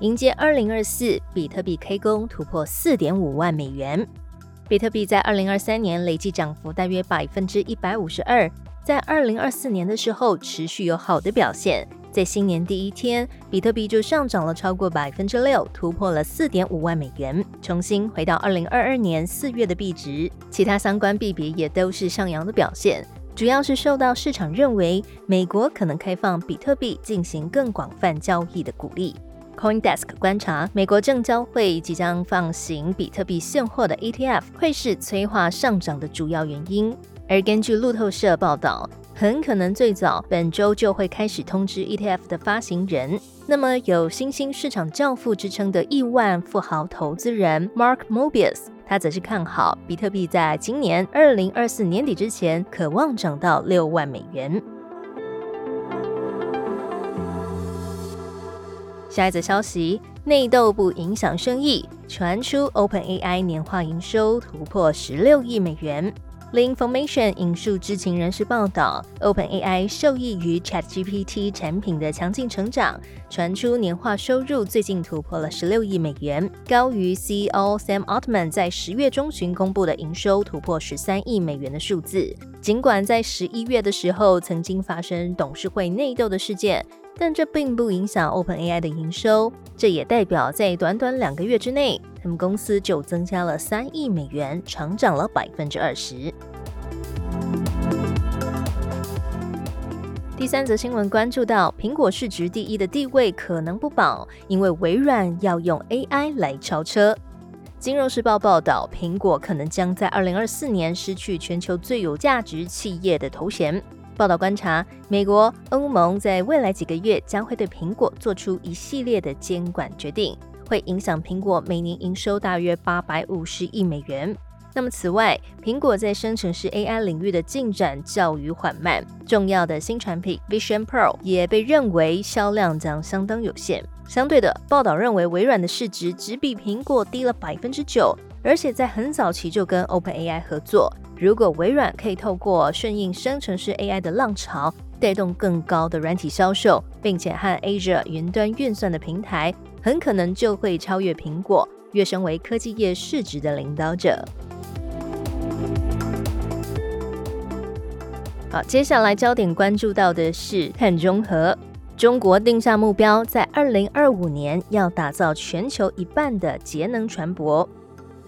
迎接二零二四，比特币 K 工突破四点五万美元。比特币在二零二三年累计涨幅大约百分之一百五十二，在二零二四年的时候持续有好的表现。在新年第一天，比特币就上涨了超过百分之六，突破了四点五万美元，重新回到二零二二年四月的币值。其他相关币别也都是上扬的表现，主要是受到市场认为美国可能开放比特币进行更广泛交易的鼓励。CoinDesk 观察，美国证交会即将放行比特币现货的 ETF，会是催化上涨的主要原因。而根据路透社报道，很可能最早本周就会开始通知 ETF 的发行人。那么，有新兴市场教父之称的亿万富豪投资人 Mark Mobius，他则是看好比特币在今年二零二四年底之前，渴望涨到六万美元。下一则消息，内斗不影响生意，传出 OpenAI 年化营收突破十六亿美元。The Information 引述知情人士报道，OpenAI 受益于 ChatGPT 产品的强劲成长，传出年化收入最近突破了十六亿美元，高于 CEO Sam Altman 在十月中旬公布的营收突破十三亿美元的数字。尽管在十一月的时候曾经发生董事会内斗的事件。但这并不影响 OpenAI 的营收，这也代表在短短两个月之内，他们公司就增加了三亿美元，成长了百分之二十。第三则新闻关注到，苹果市值第一的地位可能不保，因为微软要用 AI 来超车。金融时报报道，苹果可能将在二零二四年失去全球最有价值企业的头衔。报道观察，美国、欧盟在未来几个月将会对苹果做出一系列的监管决定，会影响苹果每年营收大约八百五十亿美元。那么，此外，苹果在生成式 AI 领域的进展较于缓慢，重要的新产品 Vision Pro 也被认为销量将相当有限。相对的，报道认为微软的市值只比苹果低了百分之九，而且在很早期就跟 OpenAI 合作。如果微软可以透过顺应生成式 AI 的浪潮，带动更高的软体销售，并且和 Azure 云端运算的平台，很可能就会超越苹果，跃升为科技业市值的领导者。好，接下来焦点关注到的是碳中和。中国定下目标，在二零二五年要打造全球一半的节能船舶。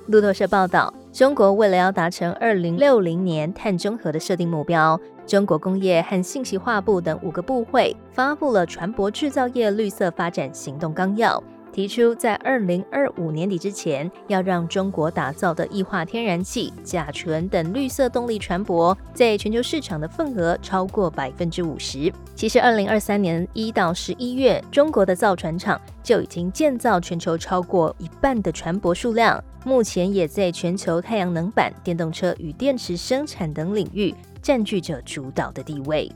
路透社报道。中国为了要达成二零六零年碳中和的设定目标，中国工业和信息化部等五个部会发布了船舶制造业绿色发展行动纲要。提出在二零二五年底之前，要让中国打造的液化天然气、甲醇等绿色动力船舶在全球市场的份额超过百分之五十。其实，二零二三年一到十一月，中国的造船厂就已经建造全球超过一半的船舶数量，目前也在全球太阳能板、电动车与电池生产等领域占据着主导的地位。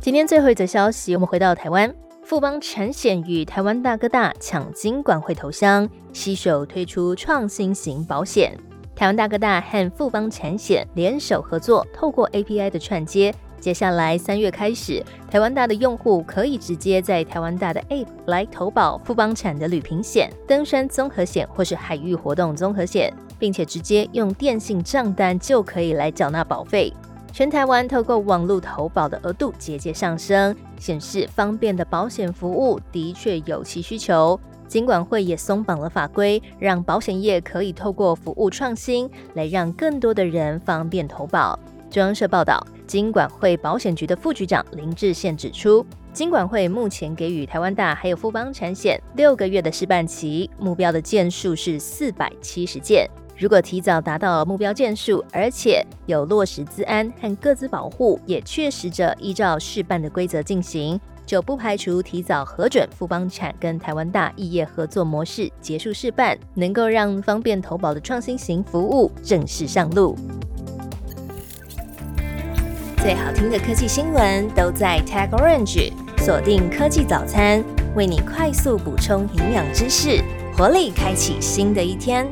今天最后一则消息，我们回到台湾，富邦产险与台湾大哥大抢金管会头香，携手推出创新型保险。台湾大哥大和富邦产险联手合作，透过 API 的串接，接下来三月开始，台湾大的用户可以直接在台湾大的 App 来投保富邦产的旅平险、登山综合险或是海域活动综合险，并且直接用电信账单就可以来缴纳保费。全台湾透过网络投保的额度节节上升，显示方便的保险服务的确有其需求。金管会也松绑了法规，让保险业可以透过服务创新，来让更多的人方便投保。中央社报道，金管会保险局的副局长林志宪指出，金管会目前给予台湾大还有富邦产险六个月的试办期，目标的件数是四百七十件。如果提早达到目标件数，而且有落实资安和各自保护，也确实着依照试办的规则进行，就不排除提早核准富邦产跟台湾大异业合作模式结束试办，能够让方便投保的创新型服务正式上路。最好听的科技新闻都在 Tag Orange，锁定科技早餐，为你快速补充营养知识，活力开启新的一天。